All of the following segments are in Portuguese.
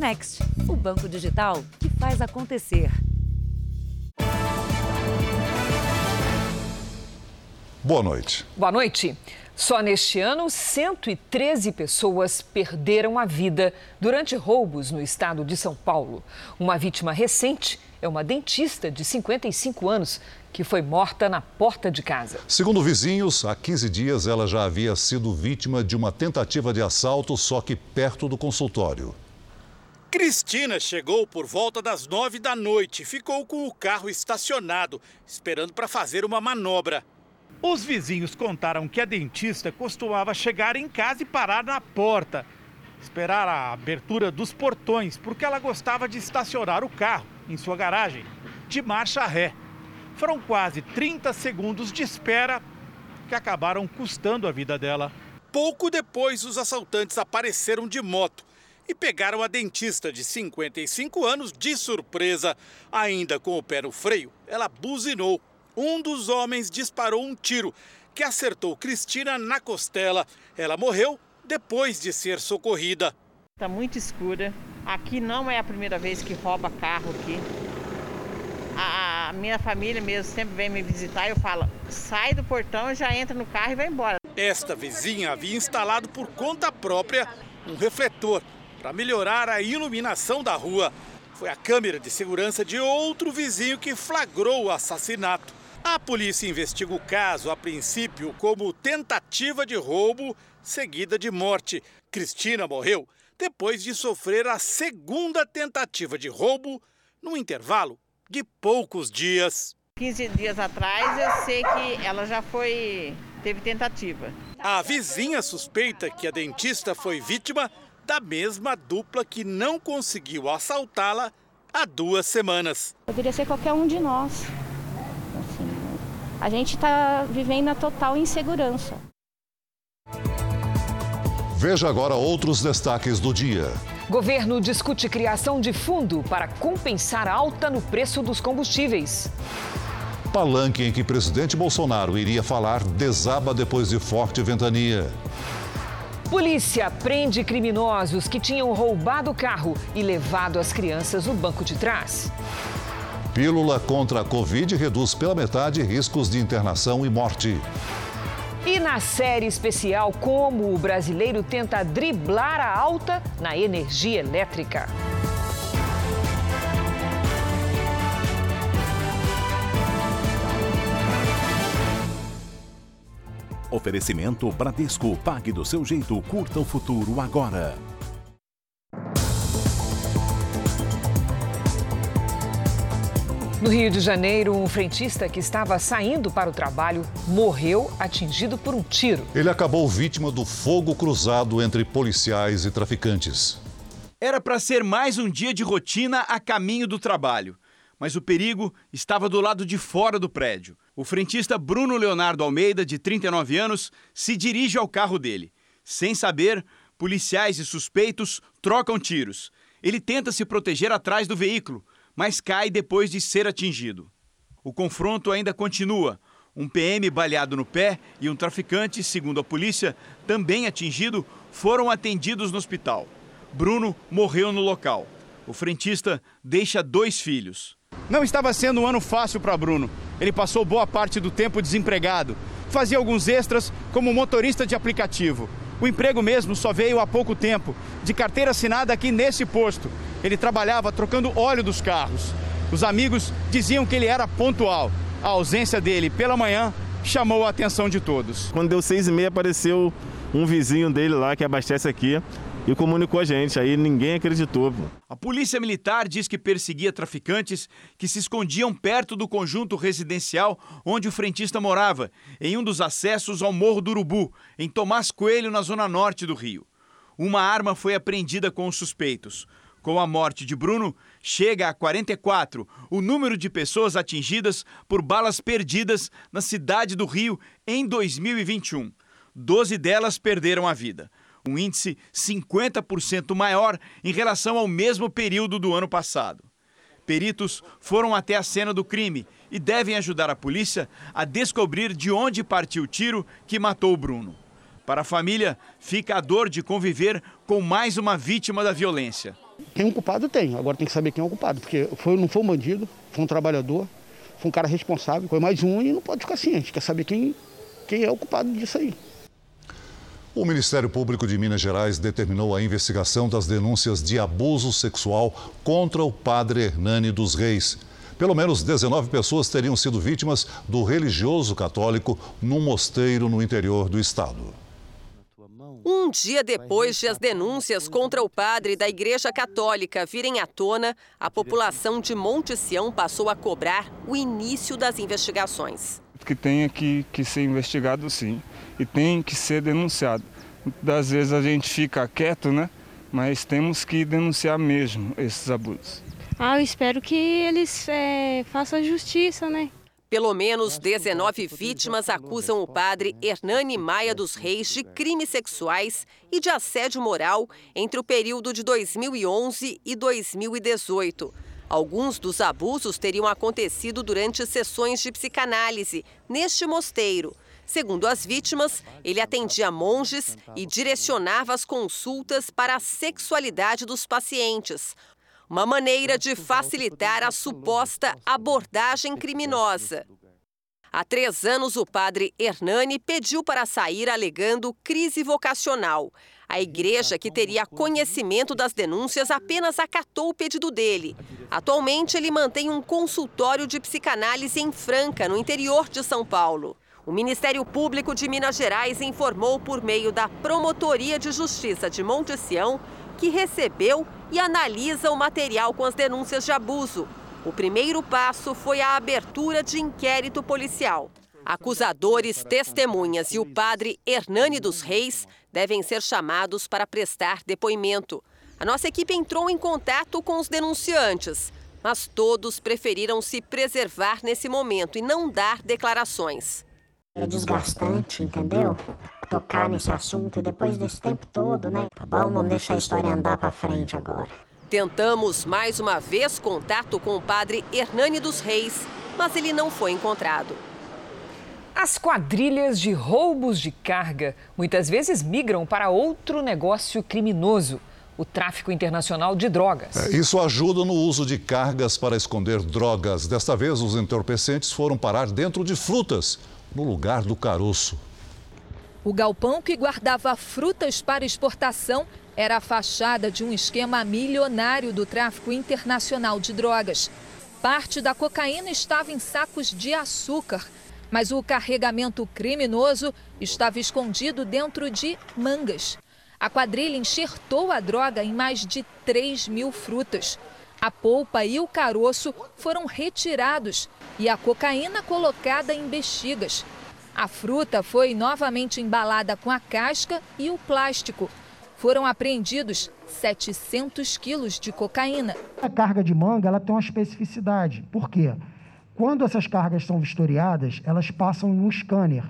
Next, o banco digital que faz acontecer. Boa noite. Boa noite. Só neste ano, 113 pessoas perderam a vida durante roubos no estado de São Paulo. Uma vítima recente é uma dentista de 55 anos que foi morta na porta de casa. Segundo vizinhos, há 15 dias ela já havia sido vítima de uma tentativa de assalto, só que perto do consultório. Cristina chegou por volta das nove da noite e ficou com o carro estacionado, esperando para fazer uma manobra. Os vizinhos contaram que a dentista costumava chegar em casa e parar na porta, esperar a abertura dos portões, porque ela gostava de estacionar o carro em sua garagem, de marcha ré. Foram quase 30 segundos de espera que acabaram custando a vida dela. Pouco depois, os assaltantes apareceram de moto e pegaram a dentista de 55 anos de surpresa. Ainda com o pé no freio, ela buzinou um dos homens disparou um tiro que acertou Cristina na costela. Ela morreu depois de ser socorrida. Está muito escura. Aqui não é a primeira vez que rouba carro aqui. A minha família mesmo sempre vem me visitar e eu falo, sai do portão, já entra no carro e vai embora. Esta vizinha havia instalado por conta própria um refletor para melhorar a iluminação da rua. Foi a câmera de segurança de outro vizinho que flagrou o assassinato. A polícia investiga o caso, a princípio, como tentativa de roubo seguida de morte. Cristina morreu depois de sofrer a segunda tentativa de roubo no intervalo de poucos dias. 15 dias atrás eu sei que ela já foi teve tentativa. A vizinha suspeita que a dentista foi vítima da mesma dupla que não conseguiu assaltá-la há duas semanas. Poderia ser qualquer um de nós a gente está vivendo a total insegurança. Veja agora outros destaques do dia. Governo discute criação de fundo para compensar alta no preço dos combustíveis. Palanque em que presidente Bolsonaro iria falar desaba depois de forte ventania. Polícia prende criminosos que tinham roubado o carro e levado as crianças no banco de trás. Pílula contra a Covid reduz pela metade riscos de internação e morte. E na série especial, como o brasileiro tenta driblar a alta na energia elétrica. Oferecimento Bradesco. Pague do seu jeito. Curta o futuro agora. No Rio de Janeiro, um frentista que estava saindo para o trabalho morreu atingido por um tiro. Ele acabou vítima do fogo cruzado entre policiais e traficantes. Era para ser mais um dia de rotina a caminho do trabalho, mas o perigo estava do lado de fora do prédio. O frentista Bruno Leonardo Almeida, de 39 anos, se dirige ao carro dele. Sem saber, policiais e suspeitos trocam tiros. Ele tenta se proteger atrás do veículo, mas cai depois de ser atingido. O confronto ainda continua. Um PM baleado no pé e um traficante, segundo a polícia, também atingido, foram atendidos no hospital. Bruno morreu no local. O frentista deixa dois filhos. Não estava sendo um ano fácil para Bruno. Ele passou boa parte do tempo desempregado. Fazia alguns extras como motorista de aplicativo. O emprego mesmo só veio há pouco tempo, de carteira assinada aqui nesse posto. Ele trabalhava trocando óleo dos carros. Os amigos diziam que ele era pontual. A ausência dele pela manhã chamou a atenção de todos. Quando deu seis e meia, apareceu um vizinho dele lá que abastece aqui e comunicou a gente. Aí ninguém acreditou. A polícia militar diz que perseguia traficantes que se escondiam perto do conjunto residencial onde o frentista morava, em um dos acessos ao Morro do Urubu, em Tomás Coelho, na zona norte do Rio. Uma arma foi apreendida com os suspeitos. Com a morte de Bruno, chega a 44 o número de pessoas atingidas por balas perdidas na cidade do Rio em 2021. Doze delas perderam a vida um índice 50% maior em relação ao mesmo período do ano passado. Peritos foram até a cena do crime e devem ajudar a polícia a descobrir de onde partiu o tiro que matou o Bruno. Para a família, fica a dor de conviver com mais uma vítima da violência. Quem é o culpado tem, agora tem que saber quem é o culpado, porque foi, não foi um bandido, foi um trabalhador, foi um cara responsável, foi mais um e não pode ficar assim, a gente quer saber quem, quem é o culpado disso aí. O Ministério Público de Minas Gerais determinou a investigação das denúncias de abuso sexual contra o padre Hernani dos Reis. Pelo menos 19 pessoas teriam sido vítimas do religioso católico num mosteiro no interior do estado. Um dia depois de as denúncias contra o padre da Igreja Católica virem à tona, a população de Monte Sião passou a cobrar o início das investigações. Que tenha que, que ser investigado, sim e tem que ser denunciado. Das vezes a gente fica quieto, né? Mas temos que denunciar mesmo esses abusos. Ah, eu espero que eles é, façam justiça, né? Pelo menos 19 vítimas acusam o padre Hernani Maia dos Reis de crimes sexuais e de assédio moral entre o período de 2011 e 2018. Alguns dos abusos teriam acontecido durante sessões de psicanálise neste mosteiro. Segundo as vítimas, ele atendia monges e direcionava as consultas para a sexualidade dos pacientes. Uma maneira de facilitar a suposta abordagem criminosa. Há três anos, o padre Hernani pediu para sair alegando crise vocacional. A igreja, que teria conhecimento das denúncias, apenas acatou o pedido dele. Atualmente, ele mantém um consultório de psicanálise em Franca, no interior de São Paulo. O Ministério Público de Minas Gerais informou por meio da Promotoria de Justiça de Monte Sião que recebeu e analisa o material com as denúncias de abuso. O primeiro passo foi a abertura de inquérito policial. Acusadores, testemunhas e o padre Hernani dos Reis devem ser chamados para prestar depoimento. A nossa equipe entrou em contato com os denunciantes, mas todos preferiram se preservar nesse momento e não dar declarações. É desgastante, entendeu? Tocar nesse assunto depois desse tempo todo, né? Tá bom, vamos deixar a história andar para frente agora. Tentamos mais uma vez contato com o padre Hernani dos Reis, mas ele não foi encontrado. As quadrilhas de roubos de carga muitas vezes migram para outro negócio criminoso o tráfico internacional de drogas. É, isso ajuda no uso de cargas para esconder drogas. Desta vez, os entorpecentes foram parar dentro de frutas no lugar do caroço. O galpão que guardava frutas para exportação era a fachada de um esquema milionário do tráfico internacional de drogas. Parte da cocaína estava em sacos de açúcar, mas o carregamento criminoso estava escondido dentro de mangas. A quadrilha enxertou a droga em mais de 3 mil frutas. A polpa e o caroço foram retirados e a cocaína colocada em bexigas. A fruta foi novamente embalada com a casca e o plástico. Foram apreendidos 700 quilos de cocaína. A carga de manga ela tem uma especificidade. Por quê? Quando essas cargas são vistoriadas, elas passam em um scanner.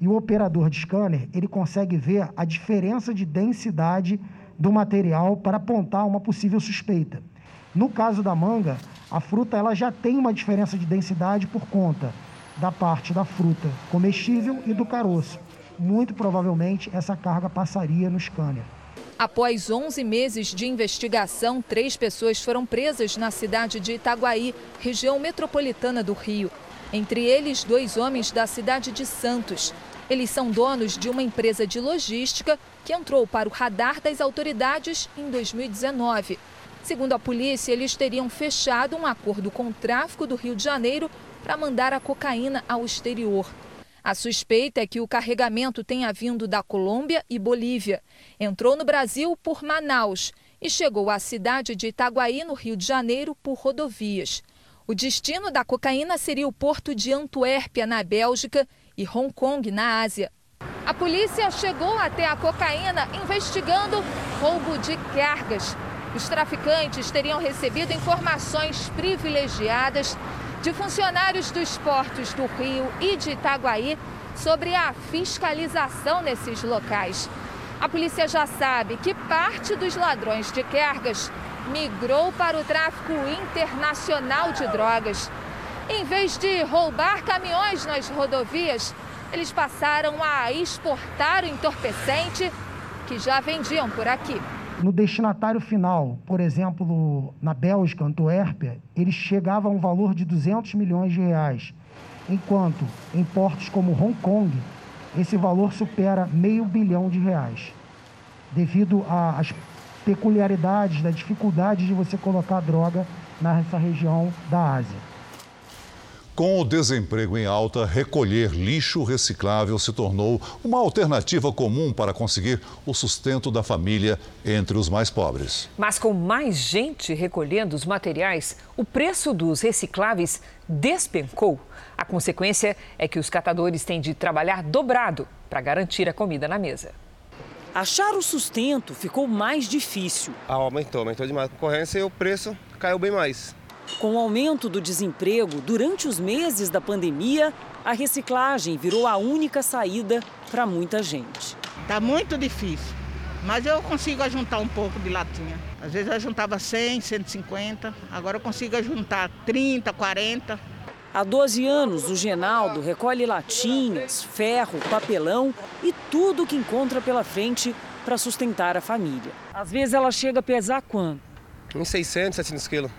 E o operador de scanner ele consegue ver a diferença de densidade do material para apontar uma possível suspeita. No caso da manga, a fruta ela já tem uma diferença de densidade por conta da parte da fruta comestível e do caroço. Muito provavelmente essa carga passaria no scanner. Após 11 meses de investigação, três pessoas foram presas na cidade de Itaguaí, região metropolitana do Rio. Entre eles, dois homens da cidade de Santos. Eles são donos de uma empresa de logística que entrou para o radar das autoridades em 2019. Segundo a polícia, eles teriam fechado um acordo com o tráfico do Rio de Janeiro para mandar a cocaína ao exterior. A suspeita é que o carregamento tenha vindo da Colômbia e Bolívia. Entrou no Brasil por Manaus e chegou à cidade de Itaguaí, no Rio de Janeiro, por rodovias. O destino da cocaína seria o porto de Antuérpia, na Bélgica, e Hong Kong, na Ásia. A polícia chegou até a cocaína investigando roubo de cargas os traficantes teriam recebido informações privilegiadas de funcionários dos portos do Rio e de Itaguaí sobre a fiscalização nesses locais. A polícia já sabe que parte dos ladrões de cargas migrou para o tráfico internacional de drogas. Em vez de roubar caminhões nas rodovias, eles passaram a exportar o entorpecente que já vendiam por aqui. No destinatário final, por exemplo, na Bélgica, Antuérpia, ele chegava a um valor de 200 milhões de reais, enquanto em portos como Hong Kong, esse valor supera meio bilhão de reais, devido às peculiaridades, da dificuldade de você colocar droga nessa região da Ásia. Com o desemprego em alta, recolher lixo reciclável se tornou uma alternativa comum para conseguir o sustento da família entre os mais pobres. Mas com mais gente recolhendo os materiais, o preço dos recicláveis despencou. A consequência é que os catadores têm de trabalhar dobrado para garantir a comida na mesa. Achar o sustento ficou mais difícil. Ah, aumentou, aumentou demais a concorrência e o preço caiu bem mais. Com o aumento do desemprego durante os meses da pandemia, a reciclagem virou a única saída para muita gente. Tá muito difícil, mas eu consigo juntar um pouco de latinha. Às vezes eu juntava 100, 150, agora eu consigo juntar 30, 40. Há 12 anos, o Genaldo recolhe latinhas, ferro, papelão e tudo que encontra pela frente para sustentar a família. Às vezes ela chega a pesar quanto? Uns 600, 700 quilos.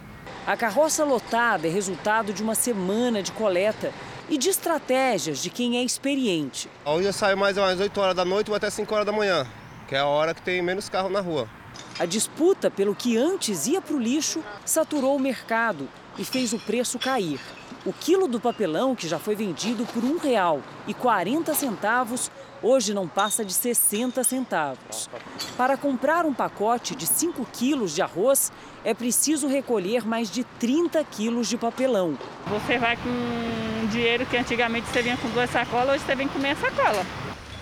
A carroça lotada é resultado de uma semana de coleta e de estratégias de quem é experiente. Hoje eu saio mais ou menos 8 horas da noite ou até 5 horas da manhã, que é a hora que tem menos carro na rua. A disputa pelo que antes ia para o lixo saturou o mercado e fez o preço cair. O quilo do papelão, que já foi vendido por R$ 1,40, hoje não passa de 60 centavos. Para comprar um pacote de 5 quilos de arroz, é preciso recolher mais de 30 quilos de papelão. Você vai com dinheiro que antigamente você vinha com duas sacolas, hoje você vem com meia sacola.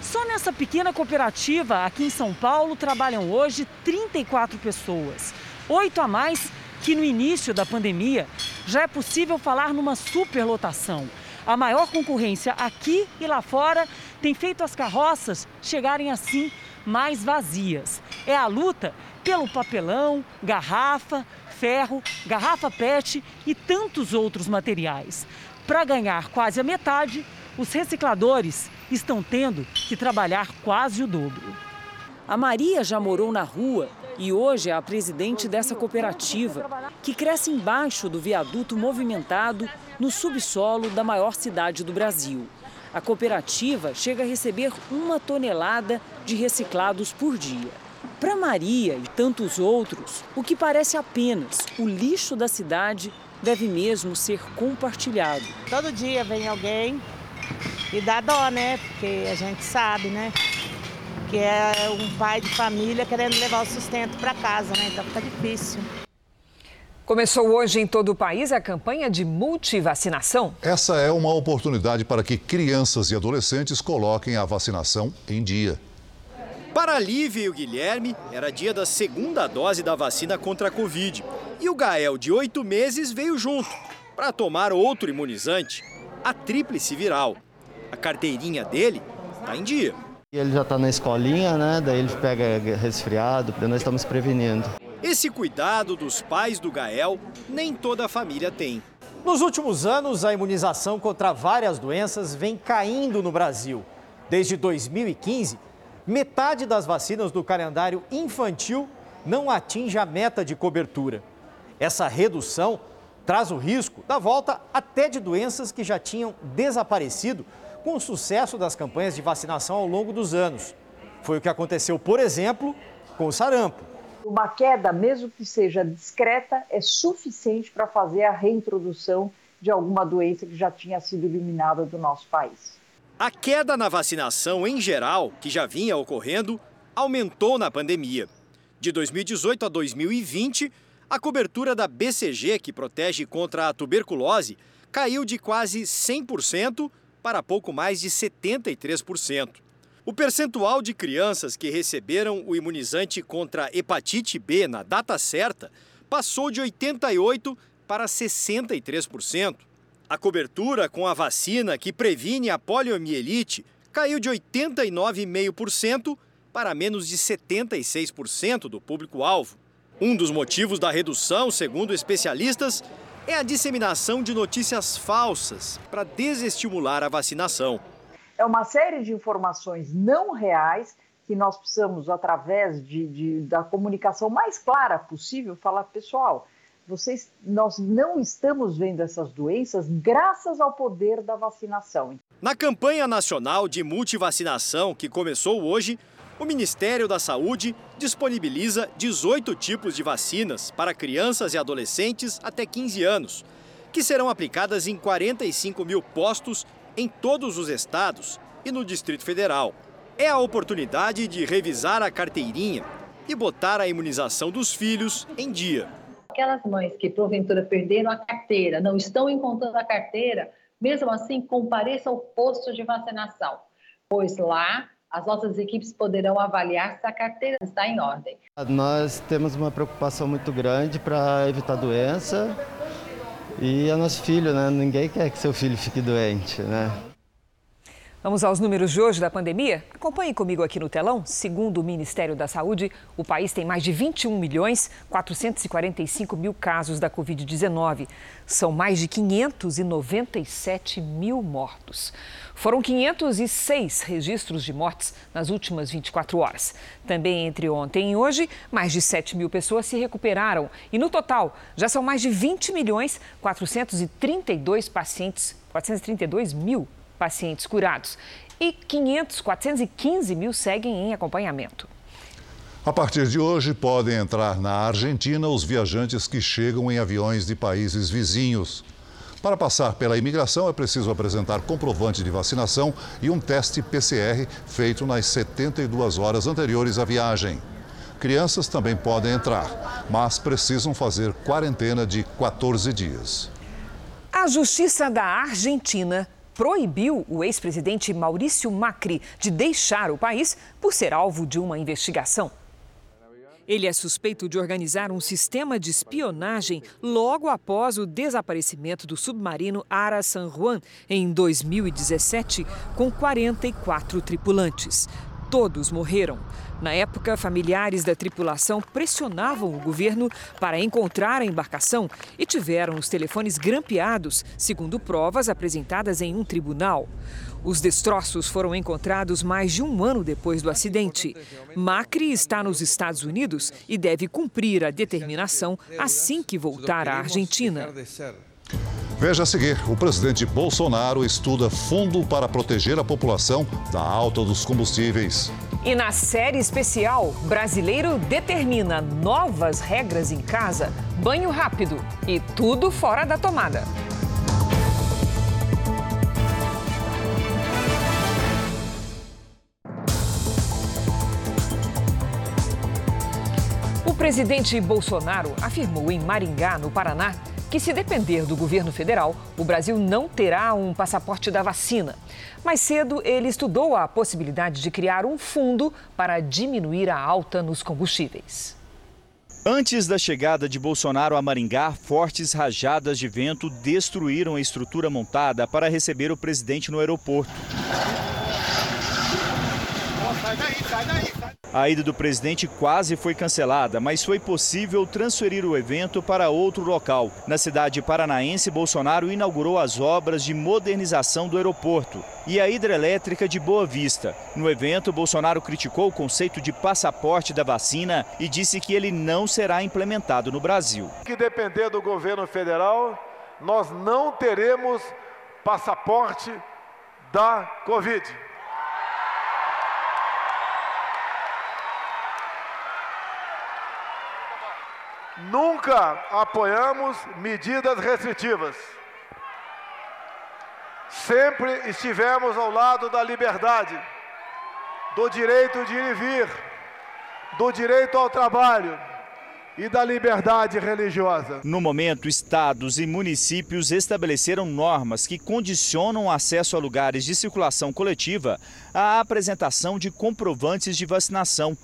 Só nessa pequena cooperativa aqui em São Paulo trabalham hoje 34 pessoas. Oito a mais que no início da pandemia. Já é possível falar numa superlotação. A maior concorrência aqui e lá fora tem feito as carroças chegarem assim mais vazias. É a luta pelo papelão, garrafa, ferro, garrafa PET e tantos outros materiais. Para ganhar quase a metade, os recicladores estão tendo que trabalhar quase o dobro. A Maria já morou na rua e hoje é a presidente dessa cooperativa, que cresce embaixo do viaduto movimentado no subsolo da maior cidade do Brasil. A cooperativa chega a receber uma tonelada de reciclados por dia. Para Maria e tantos outros, o que parece apenas o lixo da cidade deve mesmo ser compartilhado. Todo dia vem alguém e dá dó, né? Porque a gente sabe, né? Que é um pai de família querendo levar o sustento para casa, né? Então fica difícil. Começou hoje em todo o país a campanha de multivacinação. Essa é uma oportunidade para que crianças e adolescentes coloquem a vacinação em dia. Para a Lívia e o Guilherme, era dia da segunda dose da vacina contra a Covid. E o Gael, de oito meses, veio junto para tomar outro imunizante, a tríplice viral. A carteirinha dele está em dia. Ele já está na escolinha, né? Daí ele pega resfriado, nós estamos prevenindo. Esse cuidado dos pais do Gael, nem toda a família tem. Nos últimos anos, a imunização contra várias doenças vem caindo no Brasil. Desde 2015, metade das vacinas do calendário infantil não atinge a meta de cobertura. Essa redução traz o risco da volta até de doenças que já tinham desaparecido com o sucesso das campanhas de vacinação ao longo dos anos. Foi o que aconteceu, por exemplo, com o sarampo. Uma queda, mesmo que seja discreta, é suficiente para fazer a reintrodução de alguma doença que já tinha sido eliminada do nosso país. A queda na vacinação em geral, que já vinha ocorrendo, aumentou na pandemia. De 2018 a 2020, a cobertura da BCG, que protege contra a tuberculose, caiu de quase 100% para pouco mais de 73%. O percentual de crianças que receberam o imunizante contra hepatite B na data certa passou de 88% para 63%. A cobertura com a vacina que previne a poliomielite caiu de 89,5% para menos de 76% do público-alvo. Um dos motivos da redução, segundo especialistas, é a disseminação de notícias falsas para desestimular a vacinação. É uma série de informações não reais que nós precisamos, através de, de, da comunicação mais clara possível, falar, pessoal, vocês, nós não estamos vendo essas doenças graças ao poder da vacinação. Na campanha nacional de multivacinação que começou hoje, o Ministério da Saúde disponibiliza 18 tipos de vacinas para crianças e adolescentes até 15 anos, que serão aplicadas em 45 mil postos em todos os estados e no Distrito Federal. É a oportunidade de revisar a carteirinha e botar a imunização dos filhos em dia. Aquelas mães que porventura perderam a carteira, não estão encontrando a carteira, mesmo assim compareça ao posto de vacinação, pois lá as nossas equipes poderão avaliar se a carteira está em ordem. Nós temos uma preocupação muito grande para evitar doença e é nosso filho, né? Ninguém quer que seu filho fique doente, né? Vamos aos números de hoje da pandemia? Acompanhe comigo aqui no telão. Segundo o Ministério da Saúde, o país tem mais de 21 milhões 445 mil casos da Covid-19. São mais de 597 mil mortos. Foram 506 registros de mortes nas últimas 24 horas. Também entre ontem e hoje, mais de 7 mil pessoas se recuperaram. E no total, já são mais de 20 milhões 432 pacientes, 432 mil pacientes curados e 500, 415 mil seguem em acompanhamento. A partir de hoje, podem entrar na Argentina os viajantes que chegam em aviões de países vizinhos. Para passar pela imigração, é preciso apresentar comprovante de vacinação e um teste PCR feito nas 72 horas anteriores à viagem. Crianças também podem entrar, mas precisam fazer quarentena de 14 dias. A Justiça da Argentina proibiu o ex-presidente Maurício Macri de deixar o país por ser alvo de uma investigação. Ele é suspeito de organizar um sistema de espionagem logo após o desaparecimento do submarino Ara San Juan em 2017, com 44 tripulantes. Todos morreram. Na época, familiares da tripulação pressionavam o governo para encontrar a embarcação e tiveram os telefones grampeados, segundo provas apresentadas em um tribunal. Os destroços foram encontrados mais de um ano depois do acidente. Macri está nos Estados Unidos e deve cumprir a determinação assim que voltar à Argentina. Veja a seguir: o presidente Bolsonaro estuda fundo para proteger a população da alta dos combustíveis. E na série especial, brasileiro determina novas regras em casa, banho rápido e tudo fora da tomada. O presidente Bolsonaro afirmou em Maringá, no Paraná, que se depender do governo federal, o Brasil não terá um passaporte da vacina. Mais cedo, ele estudou a possibilidade de criar um fundo para diminuir a alta nos combustíveis. Antes da chegada de Bolsonaro a Maringá, fortes rajadas de vento destruíram a estrutura montada para receber o presidente no aeroporto. A ida do presidente quase foi cancelada, mas foi possível transferir o evento para outro local. Na cidade paranaense, Bolsonaro inaugurou as obras de modernização do aeroporto e a hidrelétrica de Boa Vista. No evento, Bolsonaro criticou o conceito de passaporte da vacina e disse que ele não será implementado no Brasil. Que depender do governo federal, nós não teremos passaporte da Covid. Nunca apoiamos medidas restritivas. Sempre estivemos ao lado da liberdade, do direito de ir e vir, do direito ao trabalho e da liberdade religiosa. No momento, estados e municípios estabeleceram normas que condicionam o acesso a lugares de circulação coletiva à apresentação de comprovantes de vacinação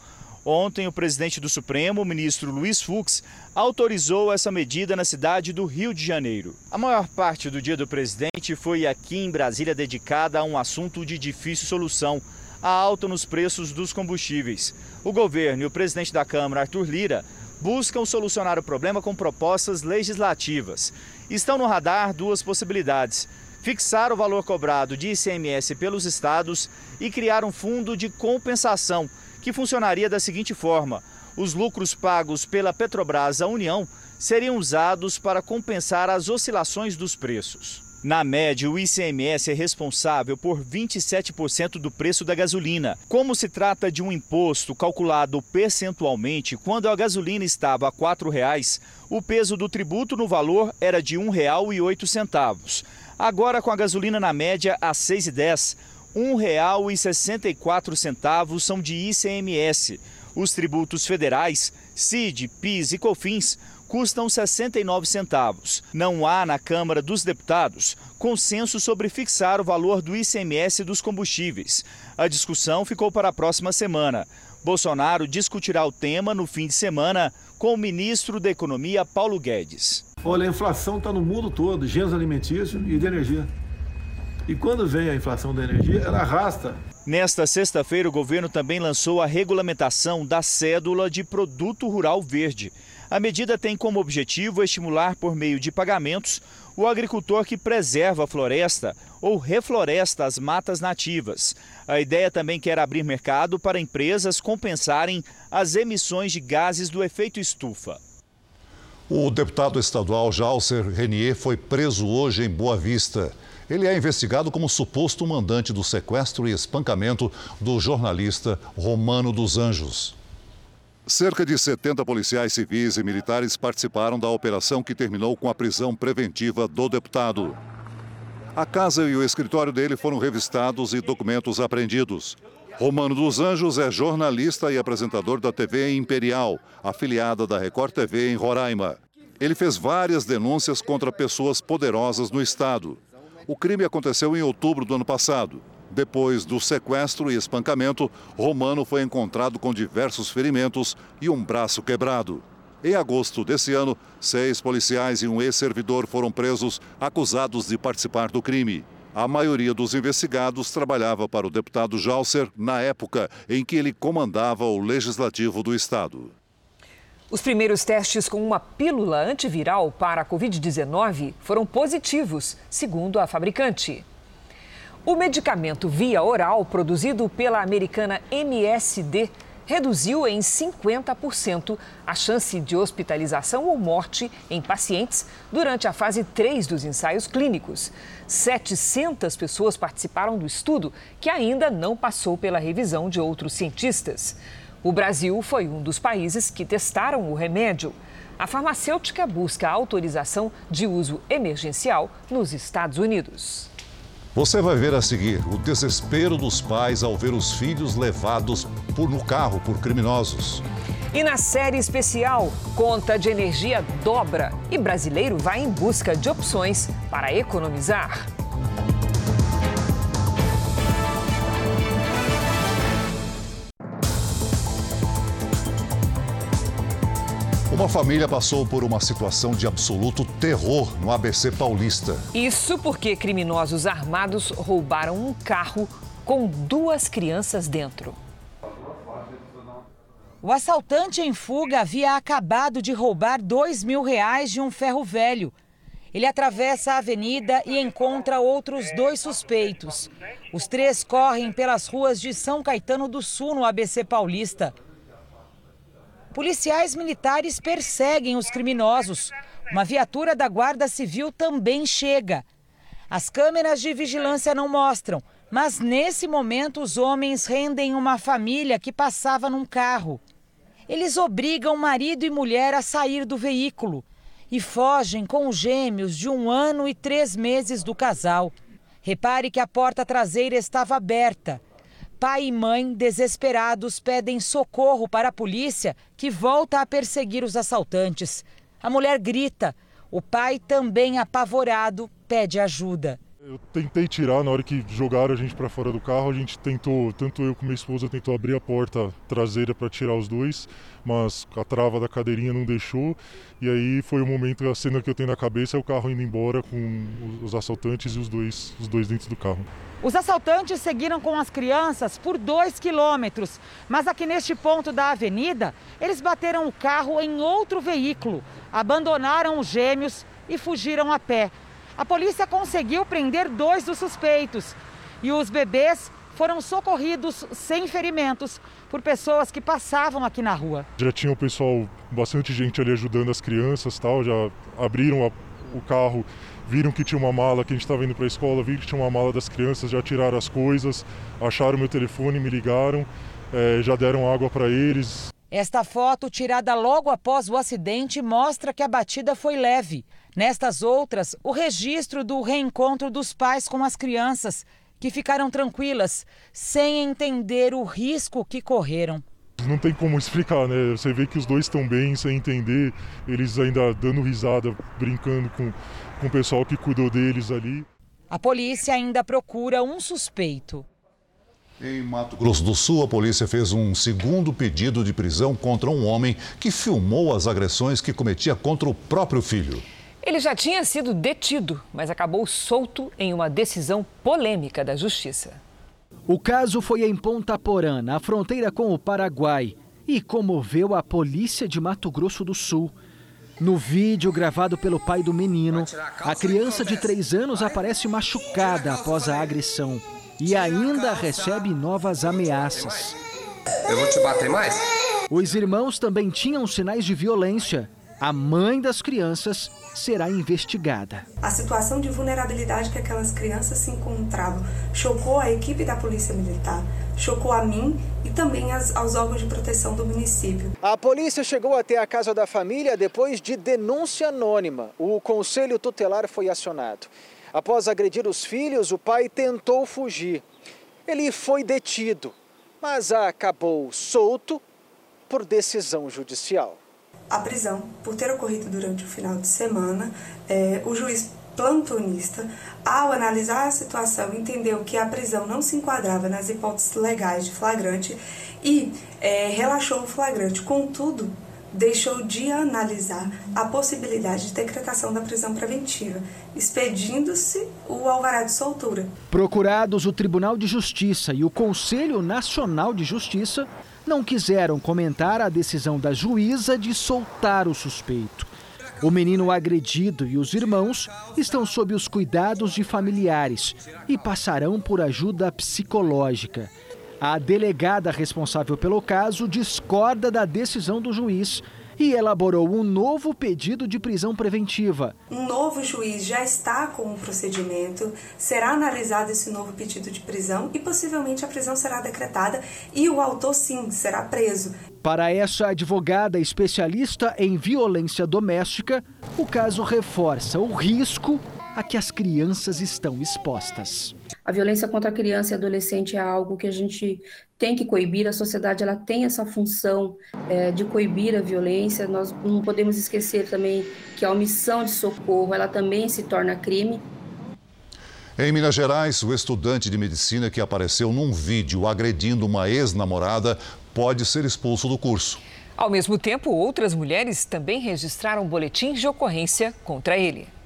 Ontem, o presidente do Supremo, o ministro Luiz Fux, autorizou essa medida na cidade do Rio de Janeiro. A maior parte do dia do presidente foi aqui em Brasília dedicada a um assunto de difícil solução: a alta nos preços dos combustíveis. O governo e o presidente da Câmara, Arthur Lira, buscam solucionar o problema com propostas legislativas. Estão no radar duas possibilidades fixar o valor cobrado de ICMS pelos estados e criar um fundo de compensação que funcionaria da seguinte forma: os lucros pagos pela Petrobras à União seriam usados para compensar as oscilações dos preços. Na média, o ICMS é responsável por 27% do preço da gasolina. Como se trata de um imposto calculado percentualmente, quando a gasolina estava a R$ 4,00, o peso do tributo no valor era de R$ 1,08. Agora, com a gasolina na média a R$ 6,10, R$ 1,64 são de ICMS. Os tributos federais, CID, PIS e COFINS custam 69 centavos. Não há na Câmara dos Deputados consenso sobre fixar o valor do ICMS dos combustíveis. A discussão ficou para a próxima semana. Bolsonaro discutirá o tema no fim de semana com o ministro da Economia, Paulo Guedes. Olha, a inflação está no mundo todo, gêneros alimentícios e de energia. E quando vem a inflação da energia, ela arrasta. Nesta sexta-feira, o governo também lançou a regulamentação da cédula de produto rural verde. A medida tem como objetivo estimular, por meio de pagamentos, o agricultor que preserva a floresta ou refloresta as matas nativas. A ideia também quer abrir mercado para empresas compensarem as emissões de gases do efeito estufa. O deputado estadual Jalcer Renier foi preso hoje em Boa Vista. Ele é investigado como suposto mandante do sequestro e espancamento do jornalista Romano dos Anjos. Cerca de 70 policiais civis e militares participaram da operação que terminou com a prisão preventiva do deputado. A casa e o escritório dele foram revistados e documentos apreendidos. Romano dos Anjos é jornalista e apresentador da TV Imperial, afiliada da Record TV em Roraima. Ele fez várias denúncias contra pessoas poderosas no estado. O crime aconteceu em outubro do ano passado. Depois do sequestro e espancamento, Romano foi encontrado com diversos ferimentos e um braço quebrado. Em agosto desse ano, seis policiais e um ex-servidor foram presos, acusados de participar do crime. A maioria dos investigados trabalhava para o deputado Jalser na época em que ele comandava o legislativo do estado. Os primeiros testes com uma pílula antiviral para a Covid-19 foram positivos, segundo a fabricante. O medicamento via oral produzido pela americana MSD reduziu em 50% a chance de hospitalização ou morte em pacientes durante a fase 3 dos ensaios clínicos. 700 pessoas participaram do estudo, que ainda não passou pela revisão de outros cientistas. O Brasil foi um dos países que testaram o remédio. A farmacêutica busca autorização de uso emergencial nos Estados Unidos. Você vai ver a seguir o desespero dos pais ao ver os filhos levados por, no carro por criminosos. E na série especial, conta de energia dobra e brasileiro vai em busca de opções para economizar. Uma família passou por uma situação de absoluto terror no ABC Paulista. Isso porque criminosos armados roubaram um carro com duas crianças dentro. O assaltante em fuga havia acabado de roubar dois mil reais de um ferro velho. Ele atravessa a avenida e encontra outros dois suspeitos. Os três correm pelas ruas de São Caetano do Sul, no ABC Paulista. Policiais militares perseguem os criminosos. Uma viatura da Guarda Civil também chega. As câmeras de vigilância não mostram, mas nesse momento os homens rendem uma família que passava num carro. Eles obrigam marido e mulher a sair do veículo e fogem com os gêmeos de um ano e três meses do casal. Repare que a porta traseira estava aberta Pai e mãe, desesperados, pedem socorro para a polícia, que volta a perseguir os assaltantes. A mulher grita. O pai, também apavorado, pede ajuda. Eu tentei tirar na hora que jogaram a gente para fora do carro. A gente tentou, tanto eu como minha esposa, tentou abrir a porta traseira para tirar os dois, mas a trava da cadeirinha não deixou. E aí foi o momento, a cena que eu tenho na cabeça é o carro indo embora com os assaltantes e os dois, os dois dentro do carro. Os assaltantes seguiram com as crianças por dois quilômetros, mas aqui neste ponto da avenida, eles bateram o carro em outro veículo, abandonaram os gêmeos e fugiram a pé. A polícia conseguiu prender dois dos suspeitos e os bebês foram socorridos sem ferimentos por pessoas que passavam aqui na rua. Já tinha o pessoal, bastante gente ali ajudando as crianças, tal, já abriram a, o carro, viram que tinha uma mala, que a gente estava indo para a escola, viram que tinha uma mala das crianças, já tiraram as coisas, acharam meu telefone, me ligaram, é, já deram água para eles. Esta foto, tirada logo após o acidente, mostra que a batida foi leve. Nestas outras, o registro do reencontro dos pais com as crianças que ficaram tranquilas, sem entender o risco que correram. Não tem como explicar, né? Você vê que os dois estão bem, sem entender, eles ainda dando risada, brincando com, com o pessoal que cuidou deles ali. A polícia ainda procura um suspeito. Em Mato Grosso do Sul, a polícia fez um segundo pedido de prisão contra um homem que filmou as agressões que cometia contra o próprio filho. Ele já tinha sido detido, mas acabou solto em uma decisão polêmica da Justiça. O caso foi em Ponta Porã, na fronteira com o Paraguai, e comoveu a polícia de Mato Grosso do Sul. No vídeo gravado pelo pai do menino, a criança de três anos aparece machucada após a agressão e ainda recebe novas ameaças. Eu vou te bater mais? Os irmãos também tinham sinais de violência. A mãe das crianças será investigada. A situação de vulnerabilidade que aquelas crianças se encontravam chocou a equipe da Polícia Militar, chocou a mim e também as, aos órgãos de proteção do município. A polícia chegou até a casa da família depois de denúncia anônima. O conselho tutelar foi acionado. Após agredir os filhos, o pai tentou fugir. Ele foi detido, mas acabou solto por decisão judicial a prisão por ter ocorrido durante o final de semana. É, o juiz plantonista, ao analisar a situação, entendeu que a prisão não se enquadrava nas hipóteses legais de flagrante e é, relaxou o flagrante. Contudo, deixou de analisar a possibilidade de decretação da prisão preventiva, expedindo-se o alvará de soltura. Procurados, o Tribunal de Justiça e o Conselho Nacional de Justiça não quiseram comentar a decisão da juíza de soltar o suspeito. O menino agredido e os irmãos estão sob os cuidados de familiares e passarão por ajuda psicológica. A delegada responsável pelo caso discorda da decisão do juiz e elaborou um novo pedido de prisão preventiva. Um novo juiz já está com o procedimento, será analisado esse novo pedido de prisão e possivelmente a prisão será decretada e o autor, sim, será preso. Para essa advogada especialista em violência doméstica, o caso reforça o risco a que as crianças estão expostas. A violência contra a criança e adolescente é algo que a gente tem que coibir, a sociedade ela tem essa função é, de coibir a violência. Nós não podemos esquecer também que a omissão de socorro ela também se torna crime. Em Minas Gerais, o estudante de medicina que apareceu num vídeo agredindo uma ex-namorada pode ser expulso do curso. Ao mesmo tempo, outras mulheres também registraram boletins de ocorrência contra ele.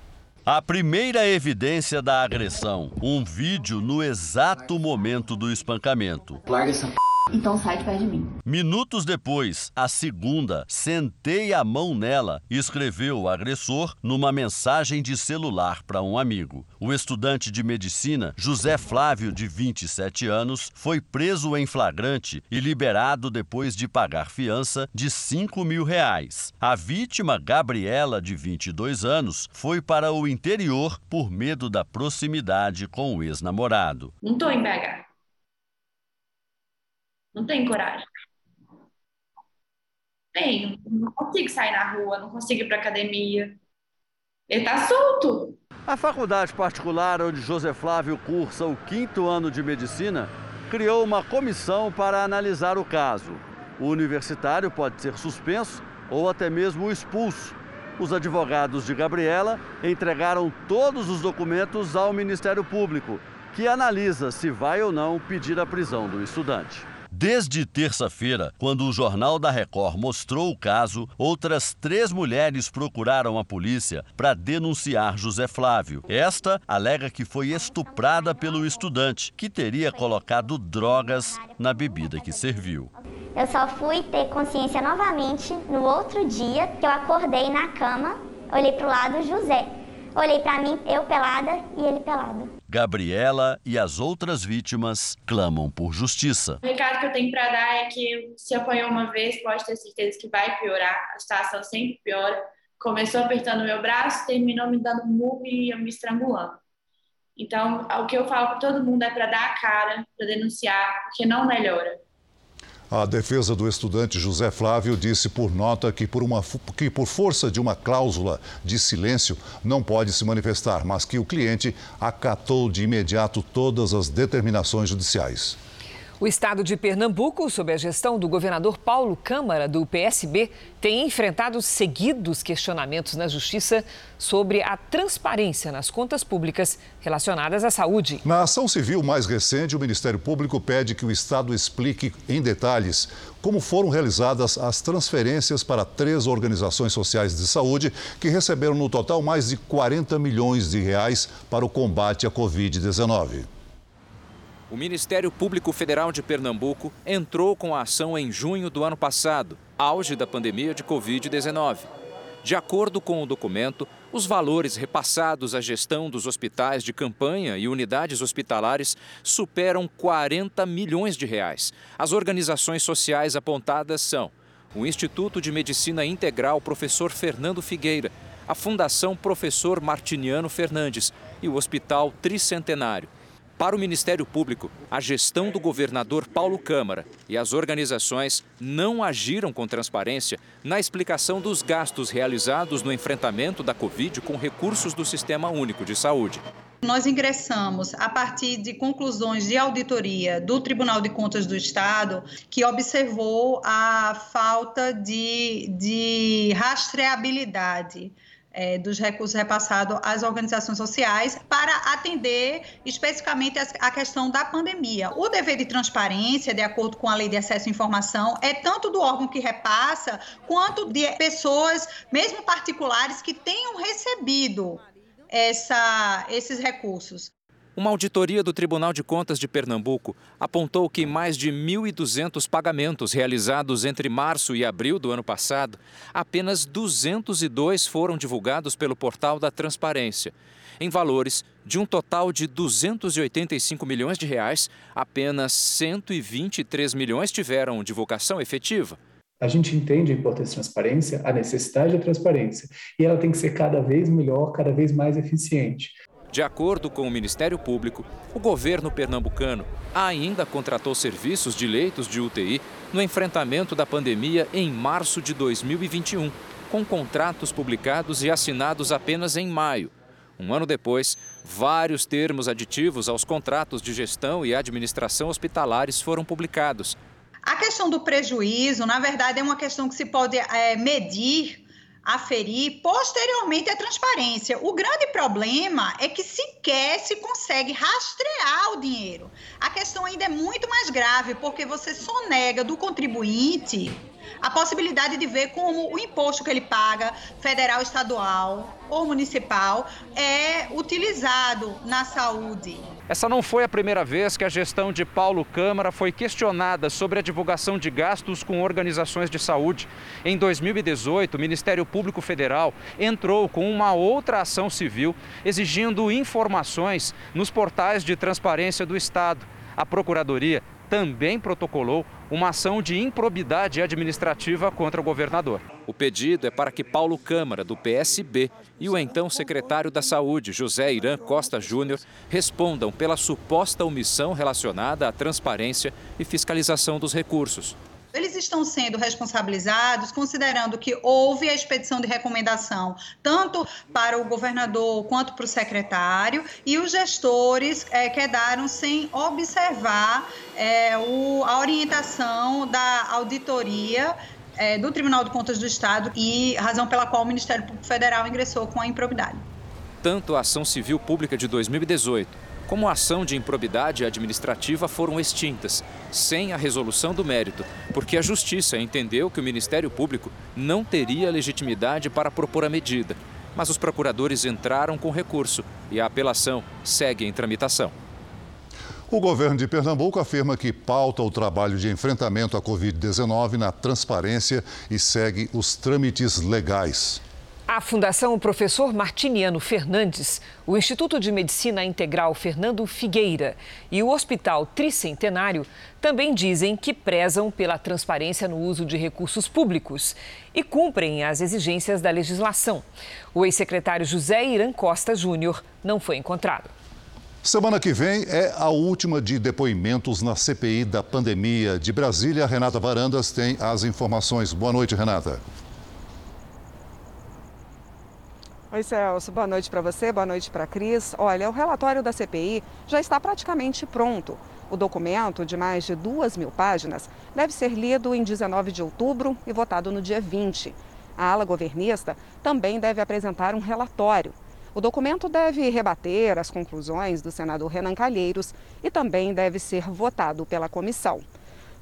A primeira evidência da agressão, um vídeo no exato momento do espancamento. Larga essa p... Então sai de perto de mim. Minutos depois, a segunda, sentei a mão nela, escreveu o agressor numa mensagem de celular para um amigo. O estudante de medicina, José Flávio, de 27 anos, foi preso em flagrante e liberado depois de pagar fiança de 5 mil reais. A vítima, Gabriela, de 22 anos, foi para o interior por medo da proximidade com o ex-namorado. Não tô em BH. Não tenho coragem. Tenho. Não consigo sair na rua, não consigo ir para academia. Ele tá solto. A faculdade particular onde José Flávio cursa o quinto ano de medicina criou uma comissão para analisar o caso. O universitário pode ser suspenso ou até mesmo expulso. Os advogados de Gabriela entregaram todos os documentos ao Ministério Público, que analisa se vai ou não pedir a prisão do estudante. Desde terça-feira, quando o Jornal da Record mostrou o caso, outras três mulheres procuraram a polícia para denunciar José Flávio. Esta alega que foi estuprada pelo estudante, que teria colocado drogas na bebida que serviu. Eu só fui ter consciência novamente no outro dia que eu acordei na cama, olhei para o lado José. Olhei para mim, eu pelada e ele pelado. Gabriela e as outras vítimas clamam por justiça. O recado que eu tenho para dar é que se apanhou uma vez, pode ter certeza que vai piorar. A situação sempre piora. Começou apertando meu braço, terminou me dando murro e me estrangulando. Então, o que eu falo para todo mundo é para dar a cara, para denunciar, porque não melhora. A defesa do estudante José Flávio disse por nota que por, uma, que por força de uma cláusula de silêncio não pode se manifestar, mas que o cliente acatou de imediato todas as determinações judiciais. O estado de Pernambuco, sob a gestão do governador Paulo Câmara, do PSB, tem enfrentado seguidos questionamentos na justiça sobre a transparência nas contas públicas relacionadas à saúde. Na ação civil mais recente, o Ministério Público pede que o Estado explique em detalhes como foram realizadas as transferências para três organizações sociais de saúde que receberam no total mais de 40 milhões de reais para o combate à Covid-19. O Ministério Público Federal de Pernambuco entrou com a ação em junho do ano passado, auge da pandemia de Covid-19. De acordo com o documento, os valores repassados à gestão dos hospitais de campanha e unidades hospitalares superam 40 milhões de reais. As organizações sociais apontadas são o Instituto de Medicina Integral Professor Fernando Figueira, a Fundação Professor Martiniano Fernandes e o Hospital Tricentenário. Para o Ministério Público, a gestão do governador Paulo Câmara e as organizações não agiram com transparência na explicação dos gastos realizados no enfrentamento da Covid com recursos do Sistema Único de Saúde. Nós ingressamos a partir de conclusões de auditoria do Tribunal de Contas do Estado, que observou a falta de, de rastreabilidade é, dos recursos repassados às organizações sociais para atender especificamente a questão da pandemia. O dever de transparência, de acordo com a Lei de Acesso à Informação, é tanto do órgão que repassa, quanto de pessoas, mesmo particulares, que tenham recebido essa, esses recursos. Uma auditoria do Tribunal de Contas de Pernambuco apontou que mais de 1.200 pagamentos realizados entre março e abril do ano passado, apenas 202 foram divulgados pelo portal da Transparência. Em valores de um total de 285 milhões de reais, apenas 123 milhões tiveram divulgação efetiva. A gente entende a importância da transparência, a necessidade da transparência, e ela tem que ser cada vez melhor, cada vez mais eficiente. De acordo com o Ministério Público, o governo pernambucano ainda contratou serviços de leitos de UTI no enfrentamento da pandemia em março de 2021, com contratos publicados e assinados apenas em maio. Um ano depois, vários termos aditivos aos contratos de gestão e administração hospitalares foram publicados. A questão do prejuízo, na verdade, é uma questão que se pode é, medir aferir posteriormente a transparência. O grande problema é que sequer se consegue rastrear o dinheiro. A questão ainda é muito mais grave, porque você sonega do contribuinte a possibilidade de ver como o imposto que ele paga, federal, estadual ou municipal, é utilizado na saúde. Essa não foi a primeira vez que a gestão de Paulo Câmara foi questionada sobre a divulgação de gastos com organizações de saúde. Em 2018, o Ministério Público Federal entrou com uma outra ação civil exigindo informações nos portais de transparência do Estado. A Procuradoria também protocolou uma ação de improbidade administrativa contra o governador. O pedido é para que Paulo Câmara, do PSB, e o então secretário da Saúde, José Irã Costa Júnior, respondam pela suposta omissão relacionada à transparência e fiscalização dos recursos. Eles estão sendo responsabilizados considerando que houve a expedição de recomendação tanto para o governador quanto para o secretário e os gestores é, quedaram sem observar é, o, a orientação da auditoria é, do Tribunal de Contas do Estado e razão pela qual o Ministério Público Federal ingressou com a improbidade. Tanto a ação civil pública de 2018 como a ação de improbidade administrativa foram extintas, sem a resolução do mérito, porque a Justiça entendeu que o Ministério Público não teria legitimidade para propor a medida. Mas os procuradores entraram com recurso e a apelação segue em tramitação. O governo de Pernambuco afirma que pauta o trabalho de enfrentamento à Covid-19 na transparência e segue os trâmites legais. A Fundação Professor Martiniano Fernandes, o Instituto de Medicina Integral Fernando Figueira e o Hospital Tricentenário também dizem que prezam pela transparência no uso de recursos públicos e cumprem as exigências da legislação. O ex-secretário José Irã Costa Júnior não foi encontrado. Semana que vem é a última de depoimentos na CPI da pandemia. De Brasília, Renata Varandas tem as informações. Boa noite, Renata. Oi, Celso. Boa noite para você, boa noite para Cris. Olha, o relatório da CPI já está praticamente pronto. O documento, de mais de duas mil páginas, deve ser lido em 19 de outubro e votado no dia 20. A ala governista também deve apresentar um relatório. O documento deve rebater as conclusões do senador Renan Calheiros e também deve ser votado pela comissão.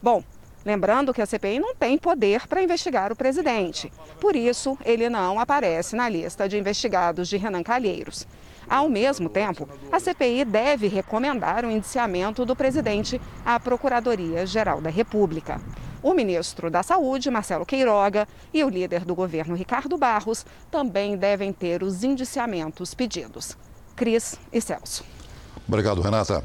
Bom, Lembrando que a CPI não tem poder para investigar o presidente. Por isso, ele não aparece na lista de investigados de Renan Calheiros. Ao mesmo tempo, a CPI deve recomendar o indiciamento do presidente à Procuradoria-Geral da República. O ministro da Saúde, Marcelo Queiroga, e o líder do governo, Ricardo Barros, também devem ter os indiciamentos pedidos. Cris e Celso. Obrigado, Renata.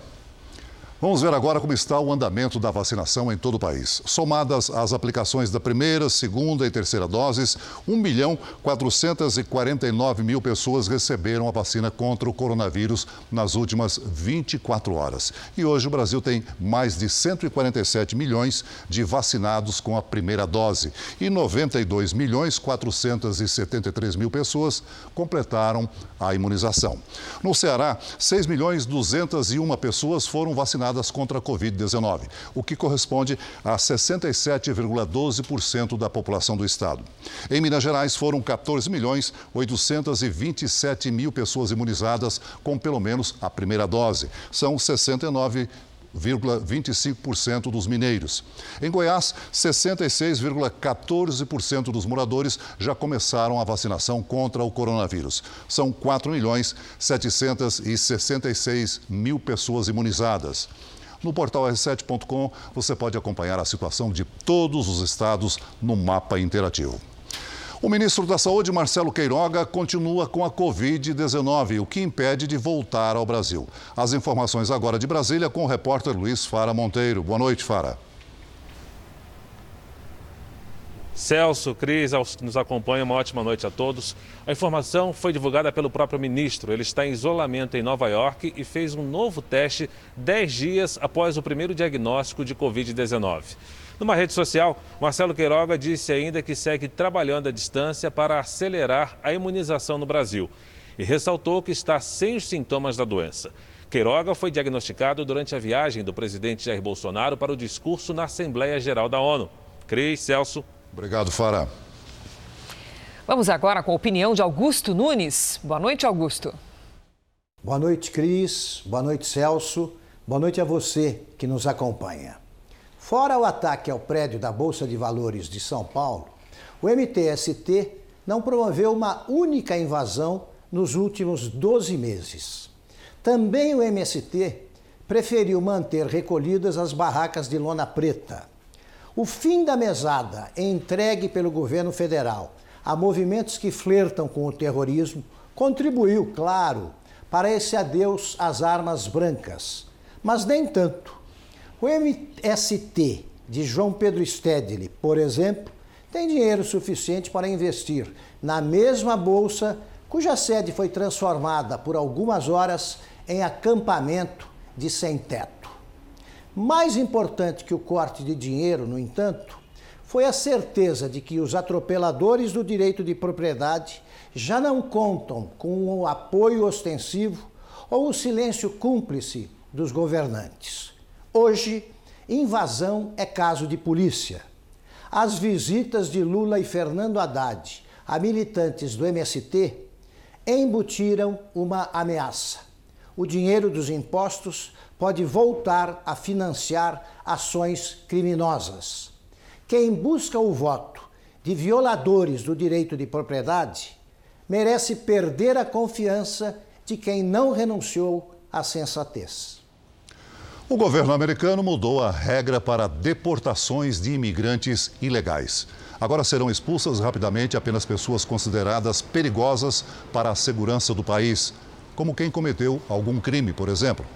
Vamos ver agora como está o andamento da vacinação em todo o país. Somadas as aplicações da primeira, segunda e terceira doses, 1 milhão 449 mil pessoas receberam a vacina contra o coronavírus nas últimas 24 horas. E hoje o Brasil tem mais de 147 milhões de vacinados com a primeira dose e 92 milhões 473 mil pessoas completaram a imunização. No Ceará, 6 milhões 201 pessoas foram vacinadas vacinadas contra a Covid-19, o que corresponde a 67,12% da população do estado. Em Minas Gerais, foram 14 milhões 827 mil pessoas imunizadas com pelo menos a primeira dose. São 69 26,25% dos mineiros. Em Goiás, 66,14% dos moradores já começaram a vacinação contra o coronavírus. São 4 milhões 766 mil pessoas imunizadas. No portal r7.com você pode acompanhar a situação de todos os estados no mapa interativo. O ministro da Saúde, Marcelo Queiroga, continua com a Covid-19, o que impede de voltar ao Brasil. As informações agora de Brasília com o repórter Luiz Fara Monteiro. Boa noite, Fara. Celso, Cris, aos que nos acompanham, uma ótima noite a todos. A informação foi divulgada pelo próprio ministro. Ele está em isolamento em Nova York e fez um novo teste 10 dias após o primeiro diagnóstico de Covid-19. Numa rede social, Marcelo Queiroga disse ainda que segue trabalhando à distância para acelerar a imunização no Brasil e ressaltou que está sem os sintomas da doença. Queiroga foi diagnosticado durante a viagem do presidente Jair Bolsonaro para o discurso na Assembleia Geral da ONU. Cris, Celso. Obrigado, Fara. Vamos agora com a opinião de Augusto Nunes. Boa noite, Augusto. Boa noite, Cris. Boa noite, Celso. Boa noite a você que nos acompanha. Fora o ataque ao prédio da Bolsa de Valores de São Paulo, o MTST não promoveu uma única invasão nos últimos 12 meses. Também o MST preferiu manter recolhidas as barracas de lona preta. O fim da mesada entregue pelo governo federal a movimentos que flertam com o terrorismo contribuiu, claro, para esse adeus às armas brancas, mas nem tanto. O MST de João Pedro Stedley, por exemplo, tem dinheiro suficiente para investir na mesma bolsa cuja sede foi transformada por algumas horas em acampamento de sem-teto. Mais importante que o corte de dinheiro, no entanto, foi a certeza de que os atropeladores do direito de propriedade já não contam com o apoio ostensivo ou o silêncio cúmplice dos governantes. Hoje, invasão é caso de polícia. As visitas de Lula e Fernando Haddad a militantes do MST embutiram uma ameaça. O dinheiro dos impostos pode voltar a financiar ações criminosas. Quem busca o voto de violadores do direito de propriedade merece perder a confiança de quem não renunciou à sensatez. O governo americano mudou a regra para deportações de imigrantes ilegais. Agora serão expulsas rapidamente apenas pessoas consideradas perigosas para a segurança do país, como quem cometeu algum crime, por exemplo.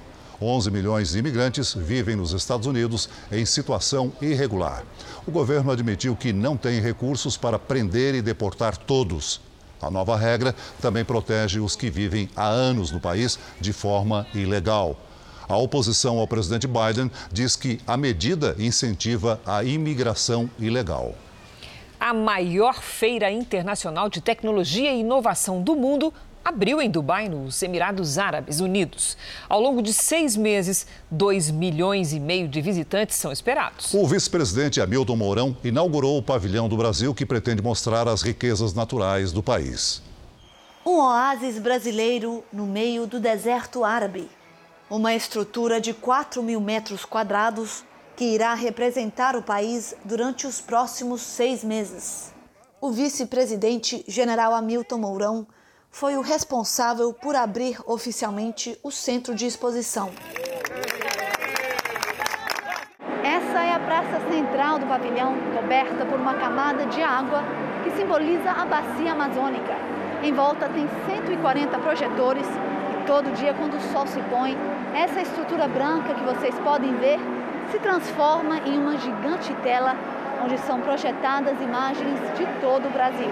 11 milhões de imigrantes vivem nos Estados Unidos em situação irregular. O governo admitiu que não tem recursos para prender e deportar todos. A nova regra também protege os que vivem há anos no país de forma ilegal. A oposição ao presidente Biden diz que a medida incentiva a imigração ilegal. A maior feira internacional de tecnologia e inovação do mundo abriu em Dubai, nos Emirados Árabes Unidos. Ao longo de seis meses, 2 milhões e meio de visitantes são esperados. O vice-presidente Hamilton Mourão inaugurou o pavilhão do Brasil que pretende mostrar as riquezas naturais do país. Um oásis brasileiro no meio do deserto árabe. Uma estrutura de 4 mil metros quadrados que irá representar o país durante os próximos seis meses. O vice-presidente, general Hamilton Mourão, foi o responsável por abrir oficialmente o centro de exposição. Essa é a praça central do pavilhão, coberta por uma camada de água que simboliza a bacia amazônica. Em volta tem 140 projetores e todo dia, quando o sol se põe, essa estrutura branca que vocês podem ver se transforma em uma gigante tela onde são projetadas imagens de todo o Brasil.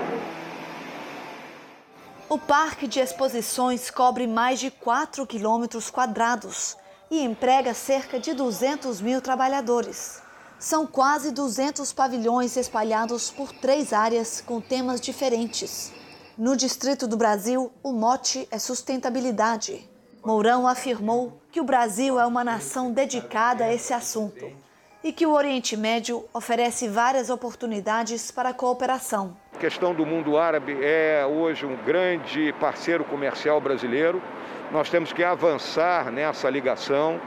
O parque de exposições cobre mais de 4 quilômetros quadrados e emprega cerca de 200 mil trabalhadores. São quase 200 pavilhões espalhados por três áreas com temas diferentes. No Distrito do Brasil, o mote é sustentabilidade. Mourão afirmou que o Brasil é uma nação dedicada a esse assunto e que o Oriente Médio oferece várias oportunidades para a cooperação. A questão do mundo árabe é hoje um grande parceiro comercial brasileiro. Nós temos que avançar nessa ligação.